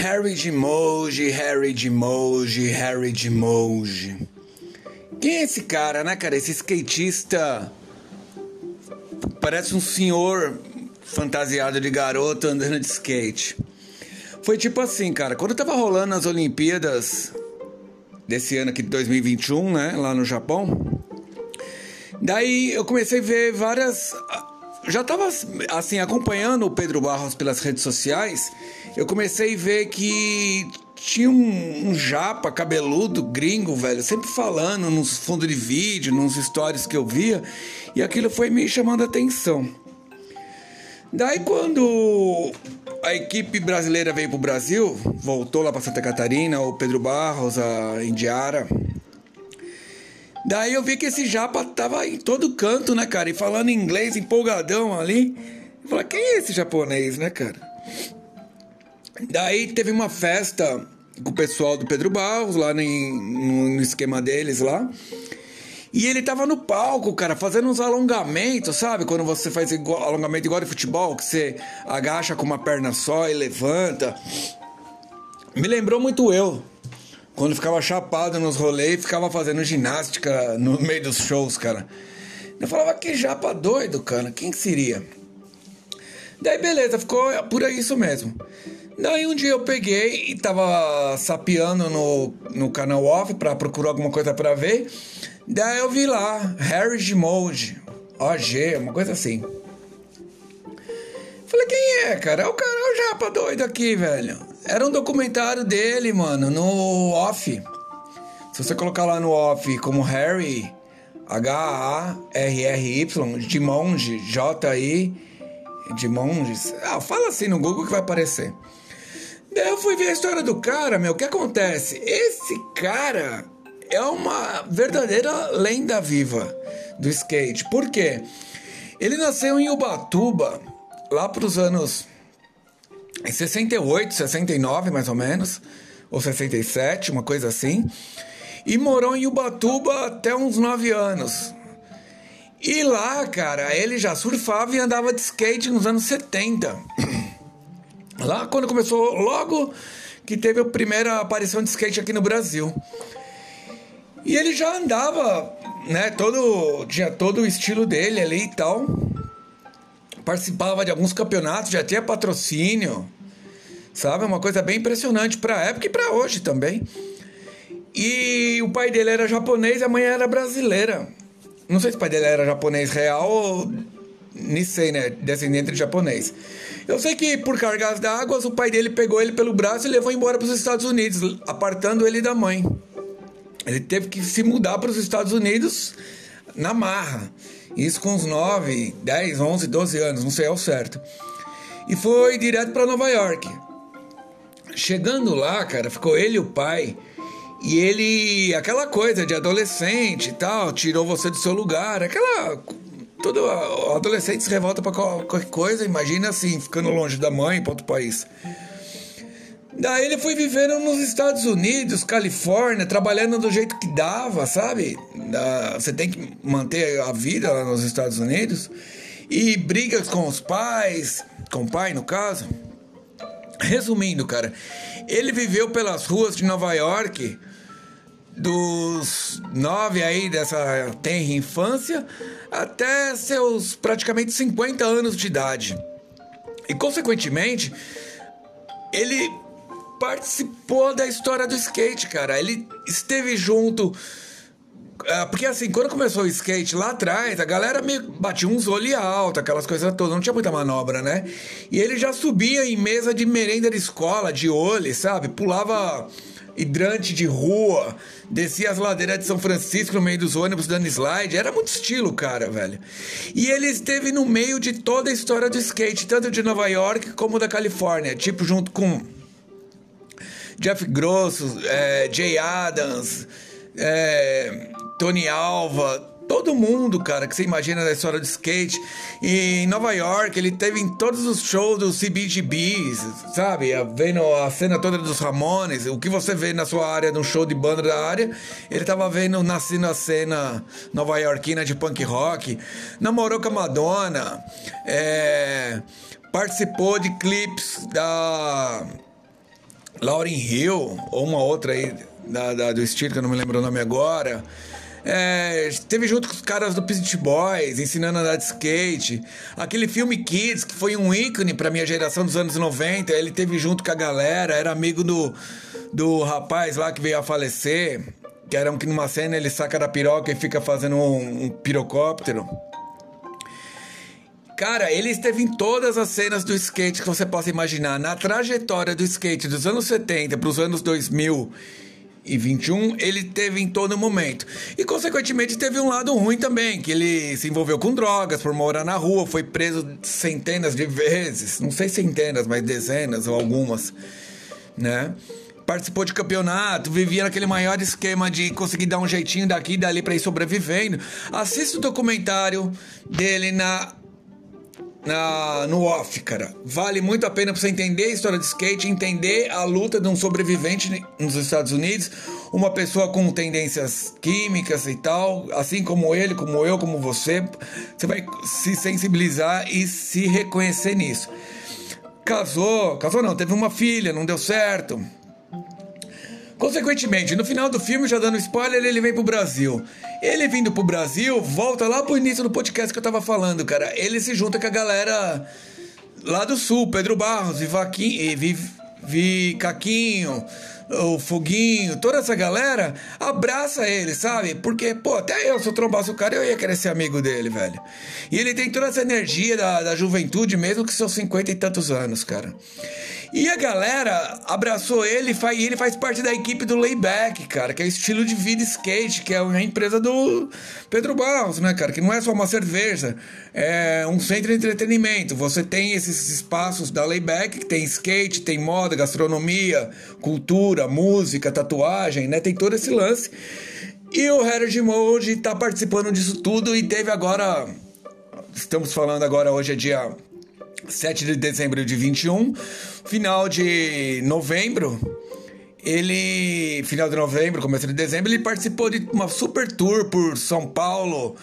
Harry de Moji, Harry de Moji, Harry de Moji. Quem é esse cara, né, cara? Esse skatista. Parece um senhor fantasiado de garoto andando de skate. Foi tipo assim, cara. Quando tava rolando as Olimpíadas desse ano aqui de 2021, né? Lá no Japão. Daí eu comecei a ver várias. Já tava assim, acompanhando o Pedro Barros pelas redes sociais eu comecei a ver que tinha um, um, japa cabeludo gringo, velho, sempre falando nos fundos de vídeo, nos stories que eu via, e aquilo foi me chamando a atenção. Daí quando a equipe brasileira veio pro Brasil, voltou lá para Santa Catarina, o Pedro Barros, a Indiara. Daí eu vi que esse japa tava em todo canto, né, cara? E falando inglês empolgadão ali. Eu falei, quem é esse japonês, né, cara? Daí teve uma festa com o pessoal do Pedro Barros, lá no, no esquema deles lá. E ele tava no palco, cara, fazendo uns alongamentos, sabe? Quando você faz igual, alongamento igual de futebol, que você agacha com uma perna só e levanta. Me lembrou muito eu. Quando ficava chapado nos rolês ficava fazendo ginástica no meio dos shows, cara. Eu falava, que japa doido, cara. Quem seria? Daí beleza, ficou por isso mesmo. Daí um dia eu peguei e tava sapeando no, no canal off pra procurar alguma coisa pra ver. Daí eu vi lá, Harry Gimold, OG, uma coisa assim. Falei, quem é, cara? É o cara, é o japa doido aqui, velho. Era um documentário dele, mano, no off. Se você colocar lá no off como Harry, H-A-R-R-Y, Dimonde, J-I, Dimondes. Ah, fala assim no Google que vai aparecer. Daí eu fui ver a história do cara, meu. O que acontece? Esse cara é uma verdadeira lenda viva do skate. Por quê? Ele nasceu em Ubatuba, lá para os anos 68, 69 mais ou menos, ou 67, uma coisa assim. E morou em Ubatuba até uns 9 anos. E lá, cara, ele já surfava e andava de skate nos anos 70. Lá quando começou, logo que teve a primeira aparição de skate aqui no Brasil. E ele já andava, né, todo, tinha todo o estilo dele ali e tal. Participava de alguns campeonatos, já tinha patrocínio. Sabe? Uma coisa bem impressionante para a época e para hoje também. E o pai dele era japonês e a mãe era brasileira. Não sei se o pai dele era japonês real ou Nisei, né? Descendente de japonês. Eu sei que por cargas d'água, o pai dele pegou ele pelo braço e levou embora para os Estados Unidos, apartando ele da mãe. Ele teve que se mudar para os Estados Unidos na marra. Isso com uns 9, 10, 11, 12 anos, não sei ao certo. E foi direto para Nova York. Chegando lá, cara, ficou ele e o pai. E ele, aquela coisa de adolescente e tal, tirou você do seu lugar, aquela Todo adolescente se revolta para qualquer coisa, imagina assim, ficando longe da mãe para outro país. Daí ele foi vivendo nos Estados Unidos, Califórnia, trabalhando do jeito que dava, sabe? Você tem que manter a vida lá nos Estados Unidos. E brigas com os pais, com o pai no caso. Resumindo, cara, ele viveu pelas ruas de Nova York dos nove aí dessa tenra infância até seus praticamente 50 anos de idade. E consequentemente, ele participou da história do skate, cara. Ele esteve junto. Ah, porque assim, quando começou o skate lá atrás, a galera meio batia uns olhos alto, aquelas coisas todas, não tinha muita manobra, né? E ele já subia em mesa de merenda de escola, de olho, sabe? Pulava hidrante de rua, descia as ladeiras de São Francisco no meio dos ônibus dando slide. Era muito estilo, cara, velho. E ele esteve no meio de toda a história do skate, tanto de Nova York como da Califórnia, tipo junto com Jeff Grosso, é, Jay Adams, é, Tony Alva, todo mundo, cara, que você imagina da história do skate. E em Nova York, ele teve em todos os shows do CBGBs, sabe? Vendo a cena toda dos Ramones. O que você vê na sua área, num show de banda da área, ele tava vendo, nascendo a cena nova iorquina de punk rock. Namorou com a Madonna. É, participou de clipes da Lauryn Hill, ou uma outra aí da, da, do estilo, que eu não me lembro o nome agora. É, teve junto com os caras do Pit Boys, ensinando a andar de skate. Aquele filme Kids, que foi um ícone pra minha geração dos anos 90. Ele teve junto com a galera, era amigo do, do rapaz lá que veio a falecer. Que era um que numa cena ele saca da piroca e fica fazendo um, um pirocóptero. Cara, ele esteve em todas as cenas do skate que você possa imaginar. Na trajetória do skate dos anos 70 para os anos 2000 e 21, ele teve em todo momento. E, consequentemente, teve um lado ruim também, que ele se envolveu com drogas por morar na rua, foi preso centenas de vezes, não sei centenas, mas dezenas ou algumas, né? Participou de campeonato, vivia naquele maior esquema de conseguir dar um jeitinho daqui e dali para ir sobrevivendo. Assista o documentário dele na na, no off, cara. Vale muito a pena pra você entender a história de skate, entender a luta de um sobrevivente nos Estados Unidos, uma pessoa com tendências químicas e tal, assim como ele, como eu, como você. Você vai se sensibilizar e se reconhecer nisso. Casou, casou não, teve uma filha, não deu certo Consequentemente, no final do filme, já dando spoiler, ele vem pro Brasil. Ele vindo pro Brasil, volta lá pro início do podcast que eu tava falando, cara. Ele se junta com a galera lá do sul, Pedro Barros, Vivaquinho, Viv, Vicaquinho, o Foguinho, toda essa galera, abraça ele, sabe? Porque, pô, até eu, se eu trombasse o cara, eu ia querer ser amigo dele, velho. E ele tem toda essa energia da, da juventude, mesmo que seus cinquenta e tantos anos, cara. E a galera abraçou ele e ele faz parte da equipe do Layback, cara, que é estilo de vida skate, que é uma empresa do Pedro Barros, né, cara? Que não é só uma cerveja, é um centro de entretenimento. Você tem esses espaços da Layback, que tem skate, tem moda, gastronomia, cultura, música, tatuagem, né? Tem todo esse lance. E o Heritage Mode tá participando disso tudo e teve agora. Estamos falando agora, hoje é dia 7 de dezembro de 21, final de novembro, ele, final de novembro, começo de dezembro, ele participou de uma super tour por São Paulo,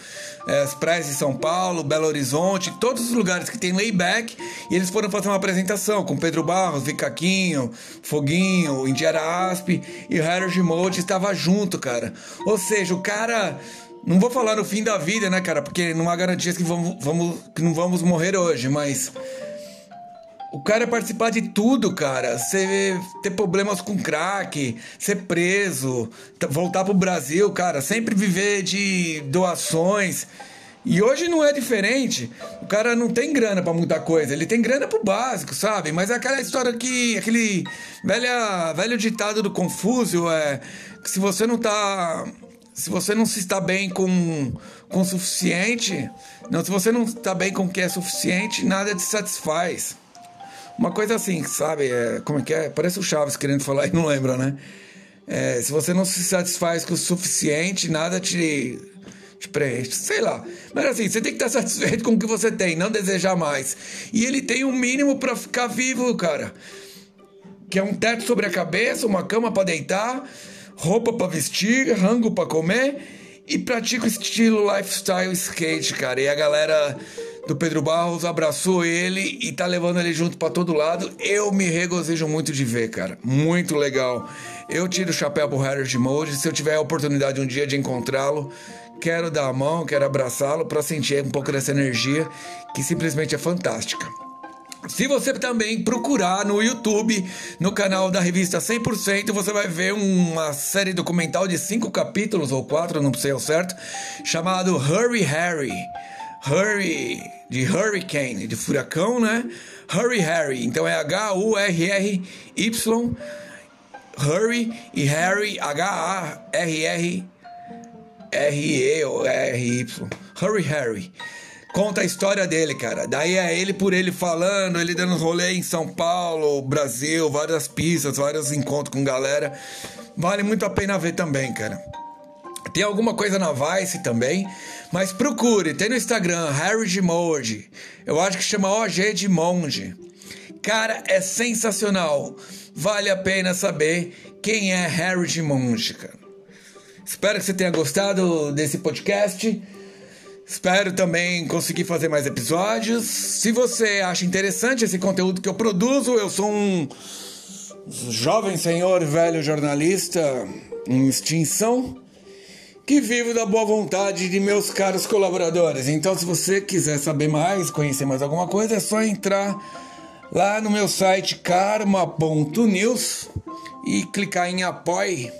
é, as praias de São Paulo, Belo Horizonte, todos os lugares que tem layback, e eles foram fazer uma apresentação com Pedro Barros, Vicaquinho, Foguinho, Indiara Asp e o Harold Mode estava junto, cara. Ou seja, o cara não vou falar no fim da vida, né, cara? Porque não há garantias que, vamos, vamos, que não vamos morrer hoje, mas. O cara participar de tudo, cara. Você ter problemas com crack, ser preso, voltar pro Brasil, cara. Sempre viver de doações. E hoje não é diferente. O cara não tem grana para muita coisa, ele tem grana pro básico, sabe? Mas é aquela história que. aquele velha, velho ditado do Confúcio é que se você não tá se você não se está bem com, com o suficiente, não, se você não está bem com o que é suficiente, nada te satisfaz. Uma coisa assim, sabe? É, como é que é? Parece o Chaves querendo falar e não lembra, né? É, se você não se satisfaz com o suficiente, nada te, te preenche. Sei lá. Mas assim, você tem que estar satisfeito com o que você tem, não desejar mais. E ele tem um mínimo para ficar vivo, cara. Que é um teto sobre a cabeça, uma cama para deitar roupa para vestir, rango para comer e pratica o estilo lifestyle skate, cara. E a galera do Pedro Barros abraçou ele e tá levando ele junto para todo lado. Eu me regozijo muito de ver, cara. Muito legal. Eu tiro o chapéu pro Harry Mode. Se eu tiver a oportunidade um dia de encontrá-lo, quero dar a mão, quero abraçá-lo para sentir um pouco dessa energia que simplesmente é fantástica. Se você também procurar no YouTube, no canal da revista 100%, você vai ver uma série documental de cinco capítulos ou quatro, não sei ao certo, chamado Hurry Harry. Hurry, de Hurricane, de furacão, né? Hurry Harry. Então é H-U-R-R-Y. Hurry e Harry, H-A-R-R R-E ou R-Y. Hurry Harry. Conta a história dele, cara. Daí é ele por ele falando, ele dando rolê em São Paulo, Brasil, várias pistas, vários encontros com galera. Vale muito a pena ver também, cara. Tem alguma coisa na Vice também, mas procure, tem no Instagram, Harry de Monge. Eu acho que chama OG de Monge. Cara, é sensacional. Vale a pena saber quem é Harry de Monge, cara. Espero que você tenha gostado desse podcast. Espero também conseguir fazer mais episódios. Se você acha interessante esse conteúdo que eu produzo, eu sou um jovem senhor velho jornalista em extinção que vivo da boa vontade de meus caros colaboradores. Então, se você quiser saber mais, conhecer mais alguma coisa, é só entrar lá no meu site karma.news e clicar em apoie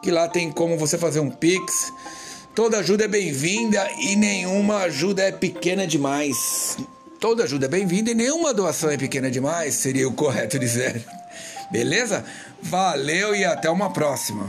que lá tem como você fazer um pix. Toda ajuda é bem-vinda e nenhuma ajuda é pequena demais. Toda ajuda é bem-vinda e nenhuma doação é pequena demais, seria o correto dizer. Beleza? Valeu e até uma próxima.